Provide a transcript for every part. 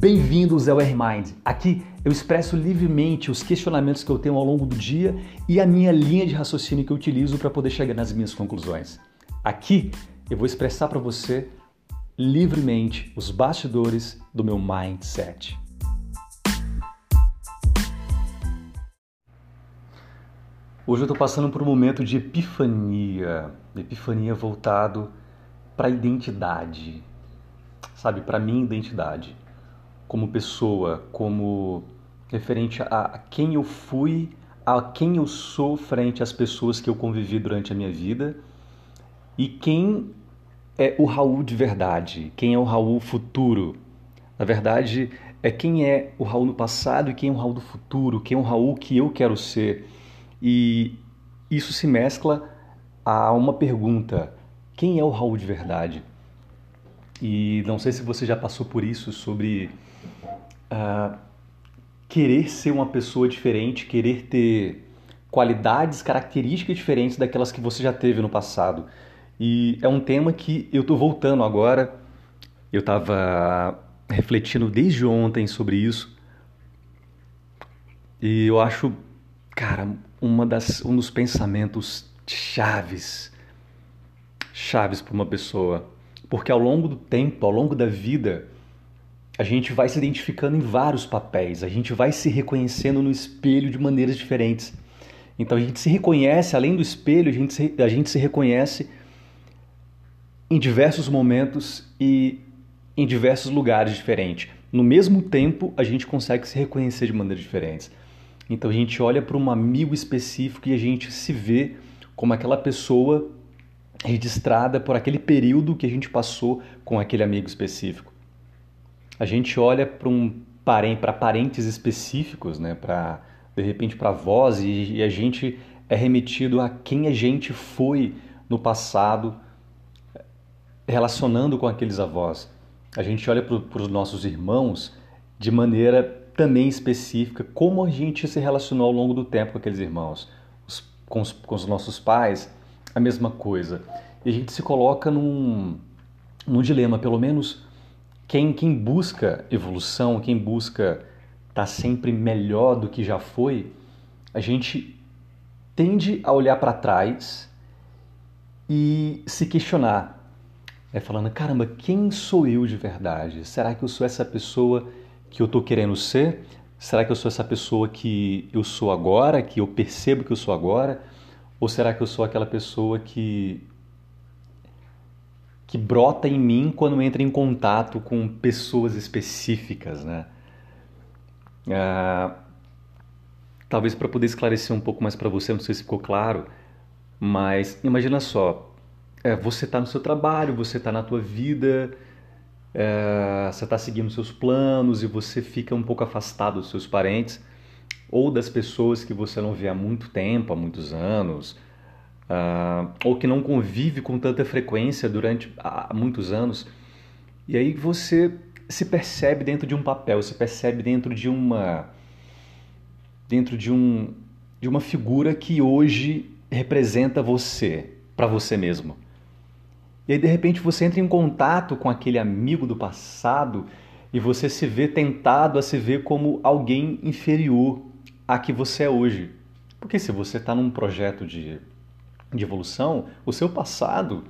Bem-vindos ao R-Mind. Aqui eu expresso livremente os questionamentos que eu tenho ao longo do dia e a minha linha de raciocínio que eu utilizo para poder chegar nas minhas conclusões. Aqui eu vou expressar para você livremente os bastidores do meu mindset. Hoje eu estou passando por um momento de epifania, epifania voltado para a identidade, sabe, para minha identidade como pessoa, como referente a quem eu fui, a quem eu sou frente às pessoas que eu convivi durante a minha vida e quem é o Raul de verdade, quem é o Raul futuro. Na verdade, é quem é o Raul no passado e quem é o Raul do futuro, quem é o Raul que eu quero ser. E isso se mescla a uma pergunta: quem é o Raul de verdade? E não sei se você já passou por isso sobre uh, querer ser uma pessoa diferente, querer ter qualidades, características diferentes daquelas que você já teve no passado. E é um tema que eu estou voltando agora. Eu estava refletindo desde ontem sobre isso. E eu acho, cara, uma das, um dos pensamentos chaves, chaves para uma pessoa. Porque ao longo do tempo, ao longo da vida, a gente vai se identificando em vários papéis, a gente vai se reconhecendo no espelho de maneiras diferentes. Então a gente se reconhece, além do espelho, a gente se, a gente se reconhece em diversos momentos e em diversos lugares diferentes. No mesmo tempo, a gente consegue se reconhecer de maneiras diferentes. Então a gente olha para um amigo específico e a gente se vê como aquela pessoa registrada por aquele período que a gente passou com aquele amigo específico a gente olha para um para parentes específicos, né, para de repente para avós e, e a gente é remetido a quem a gente foi no passado relacionando com aqueles avós. A gente olha para os nossos irmãos de maneira também específica, como a gente se relacionou ao longo do tempo com aqueles irmãos. Os, com, os, com os nossos pais, a mesma coisa. E a gente se coloca num, num dilema, pelo menos quem, quem busca evolução, quem busca estar tá sempre melhor do que já foi, a gente tende a olhar para trás e se questionar, é falando, caramba, quem sou eu de verdade? Será que eu sou essa pessoa que eu estou querendo ser? Será que eu sou essa pessoa que eu sou agora, que eu percebo que eu sou agora? Ou será que eu sou aquela pessoa que que brota em mim quando entra em contato com pessoas específicas, né? Ah, talvez para poder esclarecer um pouco mais para você, não sei se ficou claro, mas imagina só, é, você está no seu trabalho, você está na tua vida, é, você está seguindo seus planos e você fica um pouco afastado dos seus parentes ou das pessoas que você não vê há muito tempo, há muitos anos, uh, ou que não convive com tanta frequência durante há muitos anos. E aí você se percebe dentro de um papel, se percebe dentro de uma dentro de um de uma figura que hoje representa você, para você mesmo. E aí de repente você entra em contato com aquele amigo do passado e você se vê tentado a se ver como alguém inferior a que você é hoje. Porque se você está num projeto de de evolução, o seu passado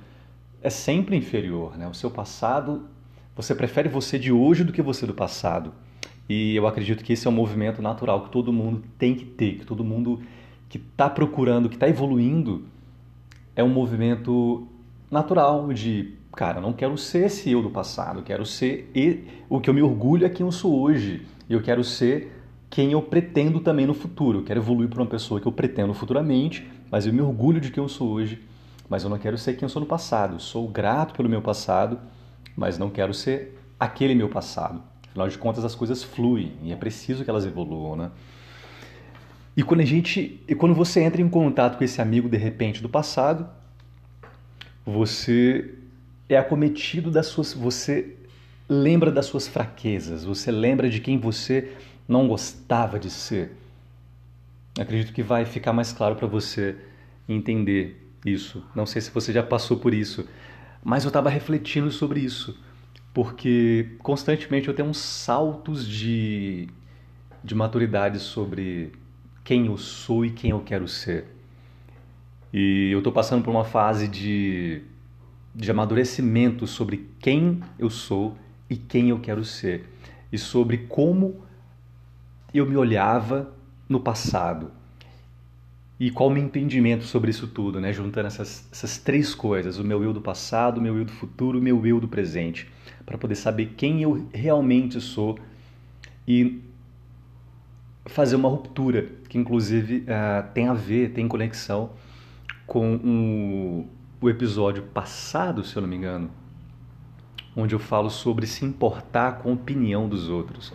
é sempre inferior, né? O seu passado, você prefere você de hoje do que você do passado. E eu acredito que esse é um movimento natural que todo mundo tem que ter, que todo mundo que está procurando, que está evoluindo, é um movimento natural de, cara, não quero ser esse eu do passado, quero ser o que eu me orgulho é quem eu sou hoje. E eu quero ser quem eu pretendo também no futuro. Eu quero evoluir para uma pessoa que eu pretendo futuramente, mas eu me orgulho de quem eu sou hoje. Mas eu não quero ser quem eu sou no passado. Eu sou grato pelo meu passado, mas não quero ser aquele meu passado. Afinal de contas, as coisas fluem e é preciso que elas evoluam, né? E quando a gente, e quando você entra em contato com esse amigo de repente do passado, você é acometido das suas, você lembra das suas fraquezas, você lembra de quem você não gostava de ser. Acredito que vai ficar mais claro para você entender isso. Não sei se você já passou por isso, mas eu estava refletindo sobre isso. porque constantemente eu tenho uns saltos de, de maturidade sobre quem eu sou e quem eu quero ser. E eu estou passando por uma fase de, de amadurecimento sobre quem eu sou e quem eu quero ser, e sobre como eu me olhava no passado e qual o meu entendimento sobre isso tudo, né? juntando essas, essas três coisas, o meu eu do passado, o meu eu do futuro, o meu eu do presente, para poder saber quem eu realmente sou e fazer uma ruptura, que inclusive uh, tem a ver, tem conexão com o episódio passado, se eu não me engano, onde eu falo sobre se importar com a opinião dos outros.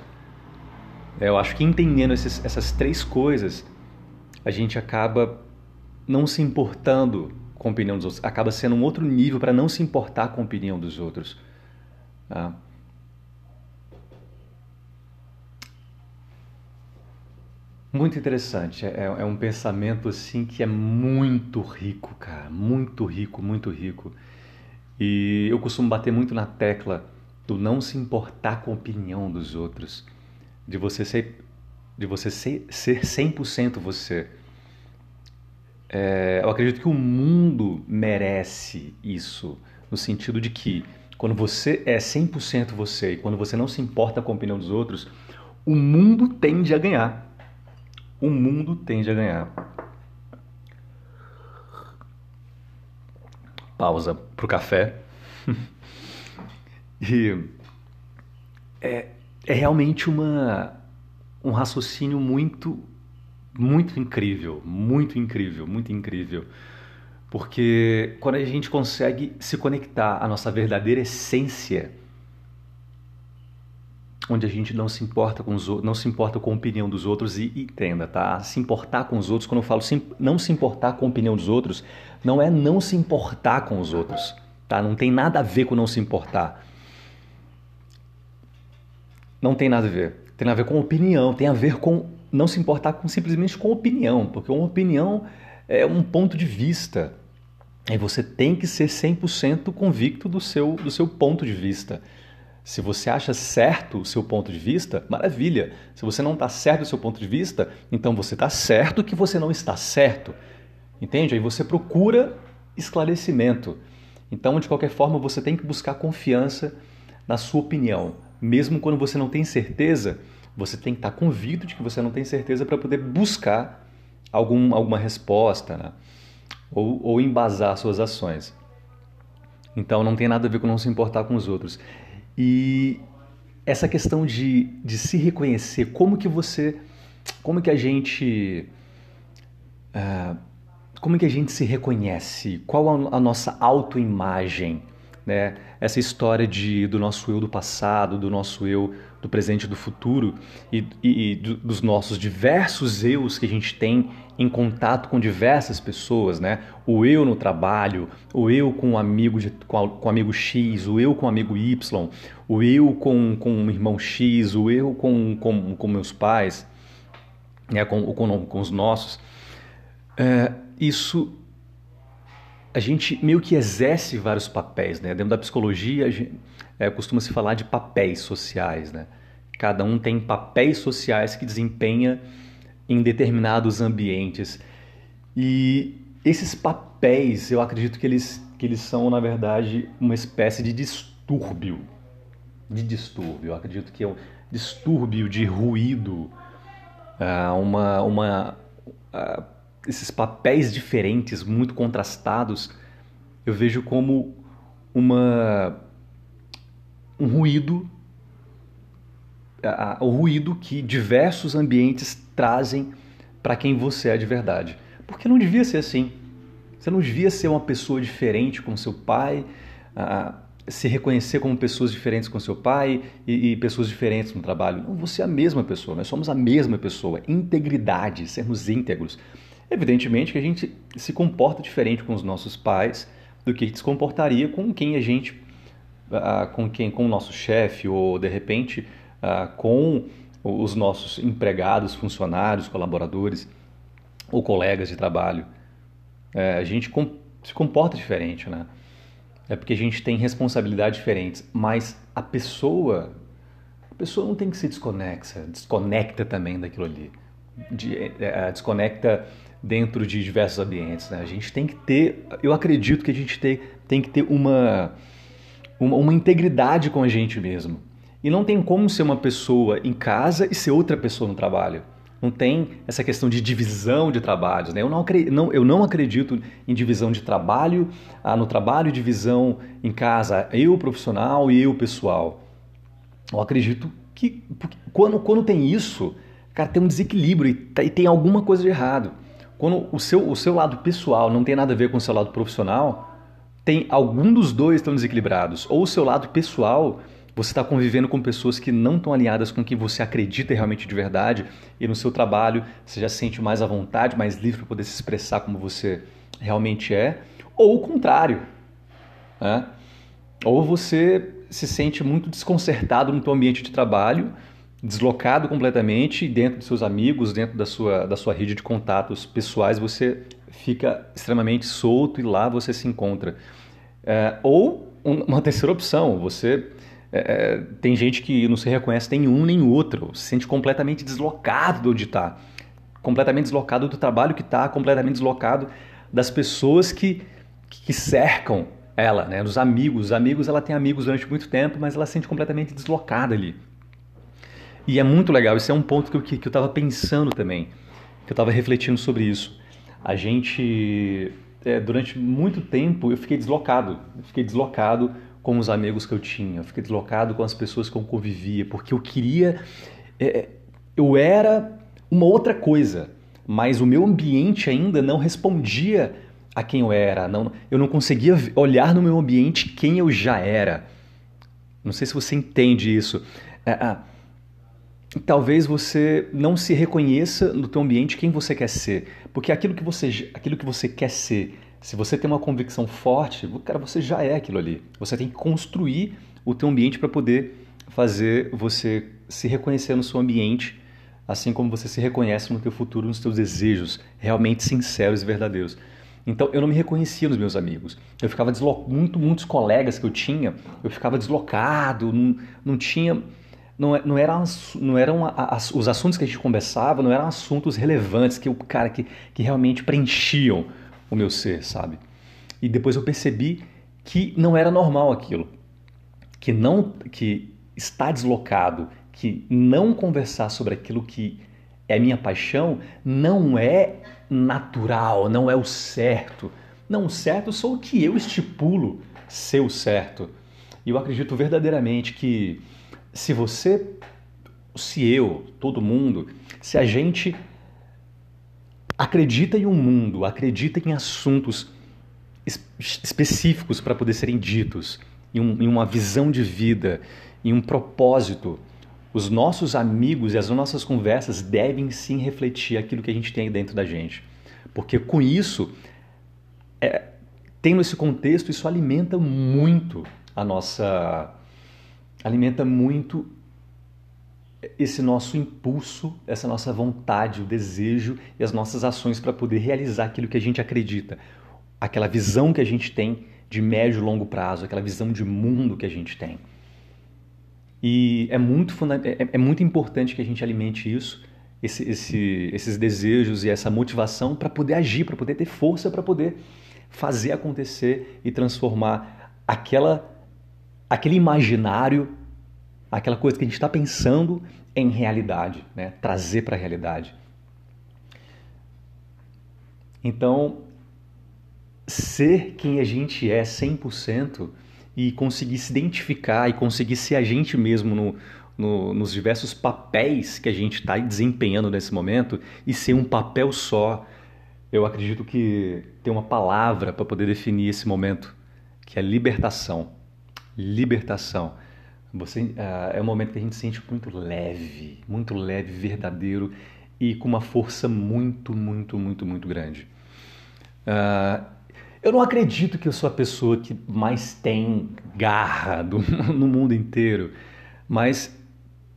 É, eu acho que entendendo esses, essas três coisas, a gente acaba não se importando com a opinião dos outros, acaba sendo um outro nível para não se importar com a opinião dos outros. Tá? Muito interessante. É, é, um pensamento assim que é muito rico, cara. Muito rico, muito rico. E eu costumo bater muito na tecla do não se importar com a opinião dos outros, de você ser, de você ser, ser 100% você. É, eu acredito que o mundo merece isso, no sentido de que quando você é 100% você e quando você não se importa com a opinião dos outros, o mundo tende a ganhar o mundo tende a ganhar. Pausa para o café. e é, é realmente uma, um raciocínio muito, muito incrível, muito incrível, muito incrível. Porque quando a gente consegue se conectar à nossa verdadeira essência, onde a gente não se importa com os não se importa com a opinião dos outros e, entenda, tá? Se importar com os outros, quando eu falo sim, não se importar com a opinião dos outros, não é não se importar com os outros, tá? Não tem nada a ver com não se importar. Não tem nada a ver. Tem a ver com opinião, tem a ver com não se importar com simplesmente com opinião, porque uma opinião é um ponto de vista. E você tem que ser 100% convicto do seu, do seu ponto de vista. Se você acha certo o seu ponto de vista, maravilha. Se você não está certo o seu ponto de vista, então você está certo que você não está certo. Entende? Aí você procura esclarecimento. Então, de qualquer forma, você tem que buscar confiança na sua opinião. Mesmo quando você não tem certeza, você tem que estar convicto de que você não tem certeza para poder buscar algum, alguma resposta né? ou, ou embasar suas ações. Então, não tem nada a ver com não se importar com os outros. E essa questão de, de se reconhecer, como que você, como que a gente, uh, como que a gente se reconhece? Qual a, a nossa autoimagem? Né? Essa história de, do nosso eu do passado, do nosso eu do presente e do futuro e, e, e dos nossos diversos eus que a gente tem em contato com diversas pessoas, né? O eu no trabalho, o eu com o amigo, de, com, com amigo X, o eu com o amigo Y, o eu com, com o irmão X, o eu com, com, com meus pais, né? com, com, com os nossos. É, isso a gente meio que exerce vários papéis, né? Dentro da psicologia, é, costuma-se falar de papéis sociais, né? Cada um tem papéis sociais que desempenha em determinados ambientes. E esses papéis, eu acredito que eles, que eles são, na verdade, uma espécie de distúrbio. De distúrbio. Eu acredito que é um distúrbio de ruído, uh, uma, uma, uh, esses papéis diferentes, muito contrastados, eu vejo como uma, um ruído o ruído que diversos ambientes trazem para quem você é de verdade. Porque não devia ser assim. Você não devia ser uma pessoa diferente com seu pai, se reconhecer como pessoas diferentes com seu pai e, e, pessoas diferentes no trabalho. Não, você é a mesma pessoa, nós somos a mesma pessoa. Integridade, sermos íntegros. Evidentemente que a gente se comporta diferente com os nossos pais do que se comportaria com quem a gente, com quem, com o nosso chefe ou de repente ah, com os nossos empregados, funcionários, colaboradores ou colegas de trabalho. É, a gente se comporta diferente, né? é porque a gente tem responsabilidades diferentes, mas a pessoa, a pessoa não tem que ser desconexa, desconecta também daquilo ali, de, é, desconecta dentro de diversos ambientes. Né? A gente tem que ter, eu acredito que a gente tem, tem que ter uma, uma, uma integridade com a gente mesmo. E não tem como ser uma pessoa em casa e ser outra pessoa no trabalho. Não tem essa questão de divisão de trabalhos. Né? Eu, não, não, eu não acredito em divisão de trabalho ah, no trabalho, divisão em casa, eu profissional e eu pessoal. Eu acredito que quando, quando tem isso, cara, tem um desequilíbrio e, tá, tem alguma coisa de errado. Quando o seu, o seu lado pessoal não tem nada a ver com o seu lado profissional, tem algum dos dois estão desequilibrados. Ou o seu lado pessoal você está convivendo com pessoas que não estão alinhadas com o que você acredita realmente de verdade e no seu trabalho você já se sente mais à vontade, mais livre para poder se expressar como você realmente é, ou o contrário. Né? Ou você se sente muito desconcertado no seu ambiente de trabalho, deslocado completamente dentro de seus amigos, dentro da sua, da sua rede de contatos pessoais, você fica extremamente solto e lá você se encontra. É, ou uma terceira opção, você é, é, tem gente que não se reconhece nem um nem outro, se sente completamente deslocado de onde está, completamente deslocado do trabalho que está, completamente deslocado das pessoas que, que cercam ela, né? dos amigos. Os amigos, ela tem amigos durante muito tempo, mas ela se sente completamente deslocada ali. E é muito legal, esse é um ponto que eu, que, que eu estava pensando também, que eu estava refletindo sobre isso. A gente, é, durante muito tempo, eu fiquei deslocado, eu fiquei deslocado com os amigos que eu tinha, eu fiquei deslocado com as pessoas que eu convivia, porque eu queria. É, eu era uma outra coisa, mas o meu ambiente ainda não respondia a quem eu era. Não, eu não conseguia olhar no meu ambiente quem eu já era. Não sei se você entende isso. É, é, talvez você não se reconheça no teu ambiente quem você quer ser, porque aquilo que você, aquilo que você quer ser se você tem uma convicção forte, cara, você já é aquilo ali. Você tem que construir o teu ambiente para poder fazer você se reconhecer no seu ambiente, assim como você se reconhece no teu futuro, nos teus desejos realmente sinceros e verdadeiros. Então eu não me reconhecia nos meus amigos. Eu ficava deslocado, muito, muitos colegas que eu tinha, eu ficava deslocado, não, não tinha, não, é, não eram, não eram as, os assuntos que a gente conversava, não eram assuntos relevantes que o cara que, que realmente preenchiam o meu ser, sabe? E depois eu percebi que não era normal aquilo, que não que estar deslocado, que não conversar sobre aquilo que é minha paixão não é natural, não é o certo. Não, o certo sou o que eu estipulo ser o certo. E eu acredito verdadeiramente que se você, se eu, todo mundo, se a gente acredita em um mundo, acredita em assuntos específicos para poder serem ditos, em, um, em, uma visão de vida, em um propósito. Os nossos amigos e as nossas conversas devem sim refletir aquilo que a gente tem dentro da gente. Porque com isso, é, tendo esse contexto, isso alimenta muito a nossa. Alimenta muito esse nosso impulso, essa nossa vontade, o desejo e as nossas ações para poder realizar aquilo que a gente acredita, aquela visão que a gente tem de médio e longo prazo, aquela visão de mundo que a gente tem. E é muito, é, é muito importante que a gente alimente isso, esse, esse, esses desejos e essa motivação para poder agir, para poder ter força, para poder fazer acontecer e transformar aquela, aquele imaginário aquela coisa que a gente está pensando em realidade, né? trazer para a realidade. Então, ser quem a gente é 100% e conseguir se identificar e conseguir ser a gente mesmo no, no, nos diversos papéis que a gente está desempenhando nesse momento e ser um papel só, eu acredito que tem uma palavra para poder definir esse momento, que é libertação. Libertação. Você, uh, é um momento que a gente se sente muito leve, muito leve, verdadeiro e com uma força muito, muito, muito, muito grande. Uh, eu não acredito que eu sou a pessoa que mais tem garra do, no mundo inteiro, mas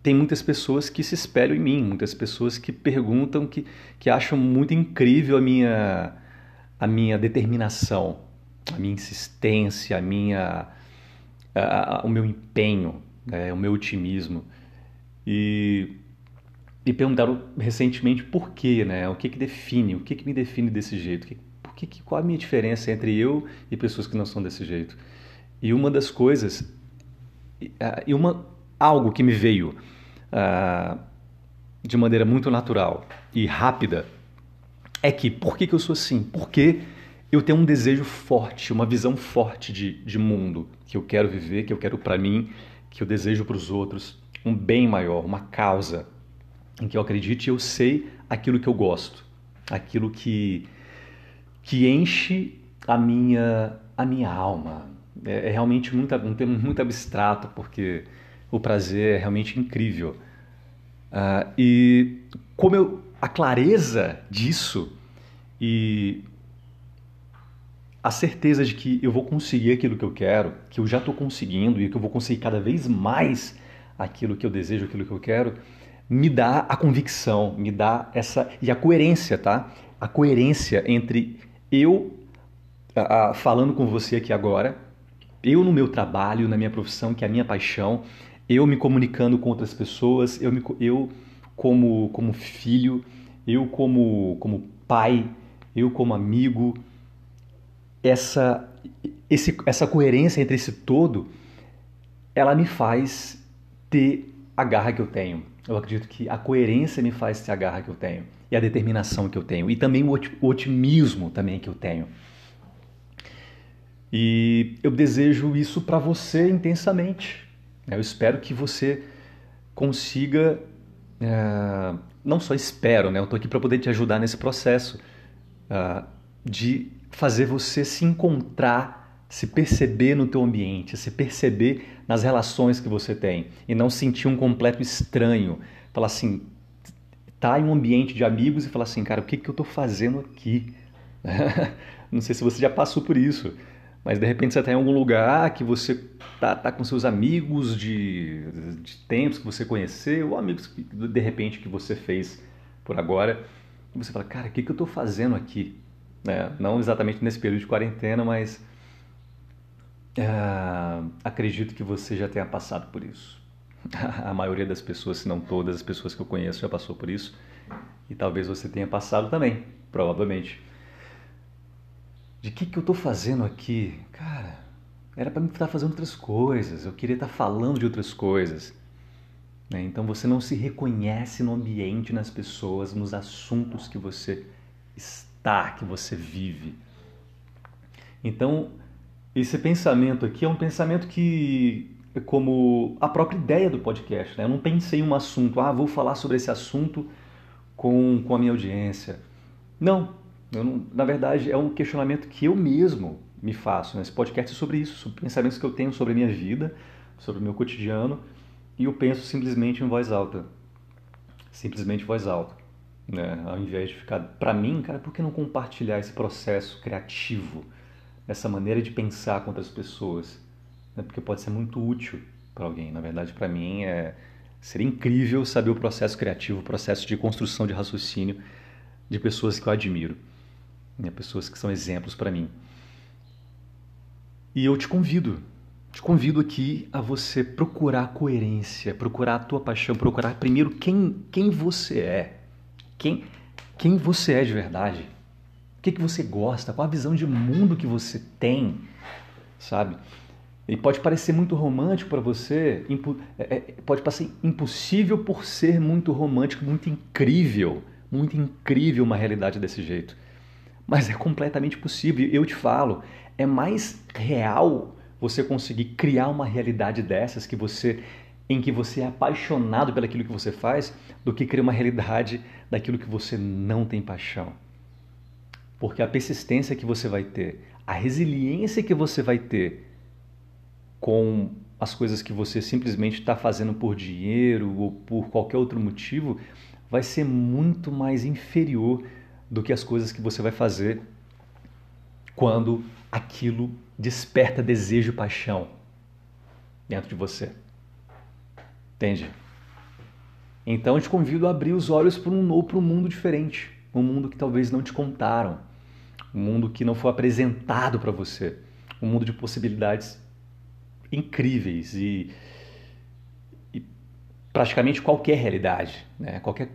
tem muitas pessoas que se espelham em mim, muitas pessoas que perguntam, que, que acham muito incrível a minha, a minha determinação. a minha insistência, a minha, o meu empenho, né, o meu otimismo. E, e perguntaram recentemente por quê, né? O que que define, o que que me define desse jeito? Por que, qual a minha diferença entre eu e pessoas que não são desse jeito? E uma das coisas, e uma algo que me veio uh, de maneira muito natural e rápida é que por que, que eu sou assim? Porque eu tenho um desejo forte, uma visão forte de, de mundo que eu quero viver, que eu quero para mim, que eu desejo para os outros um bem maior, uma causa em que eu acredite e eu sei aquilo que eu gosto, aquilo que, que enche a minha, a minha alma. É, é realmente muito, um termo muito abstrato, porque o prazer é realmente incrível. Uh, e como eu, a clareza disso e a certeza de que eu vou conseguir aquilo que eu quero, que eu já estou conseguindo e que eu vou conseguir cada vez mais aquilo que eu desejo, aquilo que eu quero, me dá a convicção, me dá essa e a coerência, tá? A coerência entre eu a, a, falando com você aqui agora, eu no meu trabalho, na minha profissão, que é a minha paixão, eu me comunicando com outras pessoas, eu, me, eu como, como filho, eu como, como pai, eu como amigo, essa, esse, essa coerência entre esse todo, ela me faz ter a garra que eu tenho. Eu acredito que a coerência me faz ter a garra que eu tenho e a determinação que eu tenho e também o otimismo também que eu tenho. E eu desejo isso para você intensamente. Eu espero que você consiga, é, não só espero, né? Eu estou aqui para poder te ajudar nesse processo uh, de fazer você se encontrar, se perceber no teu ambiente, se perceber nas relações que você tem e não sentir um completo estranho. Falar assim, tá em um ambiente de amigos e falar assim, cara, o que, que eu estou fazendo aqui? não sei se você já passou por isso, mas de repente você está em algum lugar que você tá, tá com seus amigos de, de tempos que você conheceu, ou amigos que de repente que você fez por agora, e você fala, cara, o que, que eu estou fazendo aqui? Né? Não exatamente nesse período de quarentena, mas uh, acredito que você já tenha passado por isso. A maioria das pessoas, se não todas as pessoas que eu conheço, já passou por isso. E talvez você tenha passado também, provavelmente. De que, que eu estou fazendo aqui? Cara, era para me estar fazendo outras coisas, eu queria estar falando de outras coisas. Né? Então você não se reconhece no ambiente, nas pessoas, nos assuntos que você está, que você vive. Então, esse pensamento aqui é um pensamento que é como a própria ideia do podcast. Né? Eu não pensei em um assunto, ah, vou falar sobre esse assunto com, com a minha audiência. Não, não, na verdade é um questionamento que eu mesmo me faço. Né? Esse podcast é sobre isso, sobre pensamentos que eu tenho sobre a minha vida, sobre o meu cotidiano, e eu penso simplesmente em voz alta. Simplesmente em voz alta. Né? Ao invés de ficar, para mim, cara, por que não compartilhar esse processo criativo? essa maneira de pensar com outras pessoas, né? porque pode ser muito útil para alguém. Na verdade, para mim, é, seria incrível saber o processo criativo, o processo de construção de raciocínio de pessoas que eu admiro, né? pessoas que são exemplos para mim. E eu te convido, te convido aqui a você procurar coerência, procurar a tua paixão, procurar primeiro quem, quem você é, quem, quem você é de verdade que, que você gosta, qual a visão de mundo que você tem, sabe? E pode parecer muito romântico para você, é, é, pode parecer impossível por ser muito romântico, muito incrível, muito incrível uma realidade desse jeito. Mas é completamente possível. Eu te falo, é mais real você conseguir criar uma realidade dessas que você em que você é apaixonado pelaquilo que você faz, do que criar uma realidade daquilo que você não tem paixão. Porque a persistência que você vai ter, a resiliência que você vai ter com as coisas que você simplesmente está fazendo por dinheiro ou por qualquer outro motivo, vai ser muito mais inferior do que as coisas que você vai fazer quando aquilo desperta desejo e paixão dentro de você. Entende? Então te convido a abrir os olhos para um novo, para um mundo diferente, um mundo que talvez não te contaram, um mundo que não foi apresentado para você. um mundo de possibilidades incríveis e, e praticamente qualquer realidade, né? qualquer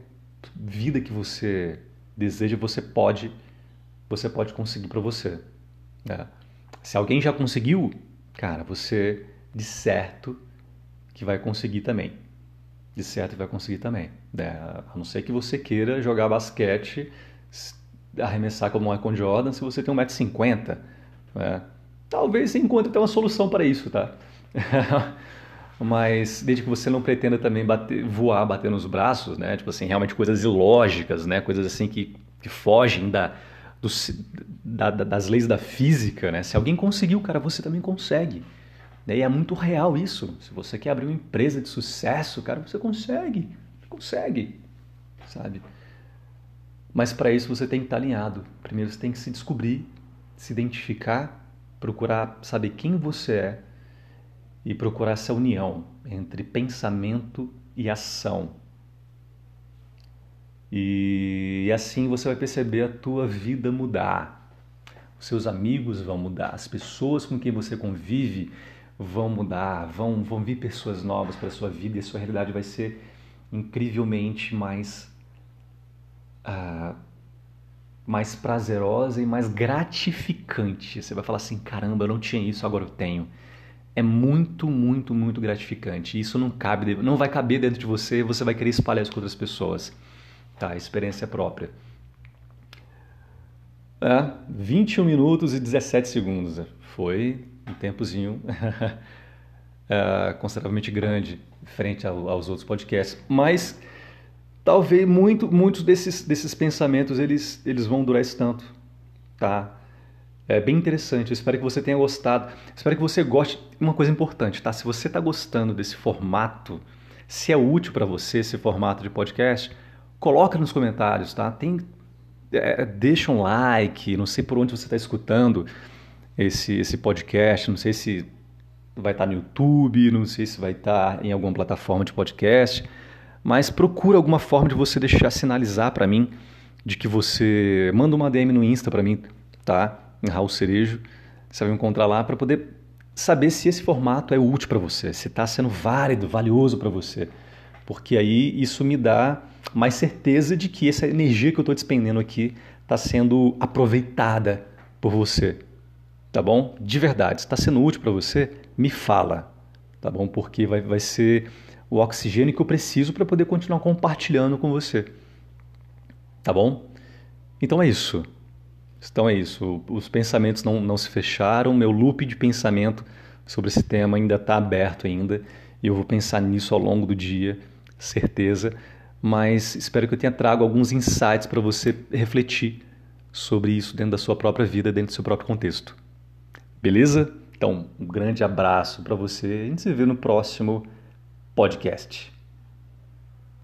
vida que você deseja, você pode, você pode conseguir para você. Né? Se alguém já conseguiu, cara, você de certo que vai conseguir também. De certo vai conseguir também. Né? A não ser que você queira jogar basquete, arremessar como Michael Jordan, se você tem 1,50m. Né? Talvez você encontre até uma solução para isso, tá? Mas desde que você não pretenda também bater, voar, bater nos braços, né? Tipo assim, realmente coisas ilógicas, né? Coisas assim que, que fogem da, do, da, das leis da física, né? Se alguém conseguiu, cara, você também consegue. E é muito real isso. Se você quer abrir uma empresa de sucesso, cara, você consegue. Consegue. Sabe? Mas para isso você tem que estar alinhado. Primeiro você tem que se descobrir, se identificar, procurar saber quem você é e procurar essa união entre pensamento e ação. E assim você vai perceber a tua vida mudar. Os seus amigos vão mudar, as pessoas com quem você convive vão mudar, vão, vão vir pessoas novas para a sua vida e a sua realidade vai ser incrivelmente mais, uh, mais prazerosa e mais gratificante. Você vai falar assim: caramba, eu não tinha isso, agora eu tenho. É muito, muito, muito gratificante. Isso não cabe, não vai caber dentro de você. Você vai querer espalhar isso com outras pessoas. Tá, experiência própria. É, 21 minutos e 17 segundos. Foi um tempozinho uh, consideravelmente grande frente ao, aos outros podcasts, mas talvez muito, muitos desses, desses pensamentos eles, eles vão durar esse tanto, tá? É bem interessante, eu espero que você tenha gostado, espero que você goste. Uma coisa importante, tá? Se você está gostando desse formato, se é útil para você esse formato de podcast, coloca nos comentários, tá? Tem, é, deixa um like, não sei por onde você está escutando, esse, esse podcast. Não sei se vai estar no YouTube, não sei se vai estar em alguma plataforma de podcast, mas procura alguma forma de você deixar sinalizar para mim de que você manda uma DM no Insta para mim, tá? Em Raul Cerejo, você vai me encontrar lá para poder saber se esse formato é útil para você, se está sendo válido, valioso para você, porque aí isso me dá mais certeza de que essa energia que eu estou despendendo aqui está sendo aproveitada por você tá bom? De verdade, está sendo útil para você? Me fala, tá bom? Porque vai, vai ser o oxigênio que eu preciso para poder continuar compartilhando com você, tá bom? Então é isso. Então é isso. Os pensamentos não, não se fecharam, meu loop de pensamento sobre esse tema ainda está aberto ainda e eu vou pensar nisso ao longo do dia, certeza. Mas espero que eu tenha trago alguns insights para você refletir sobre isso dentro da sua própria vida, dentro do seu próprio contexto. Beleza? Então, um grande abraço para você. A gente se vê no próximo podcast.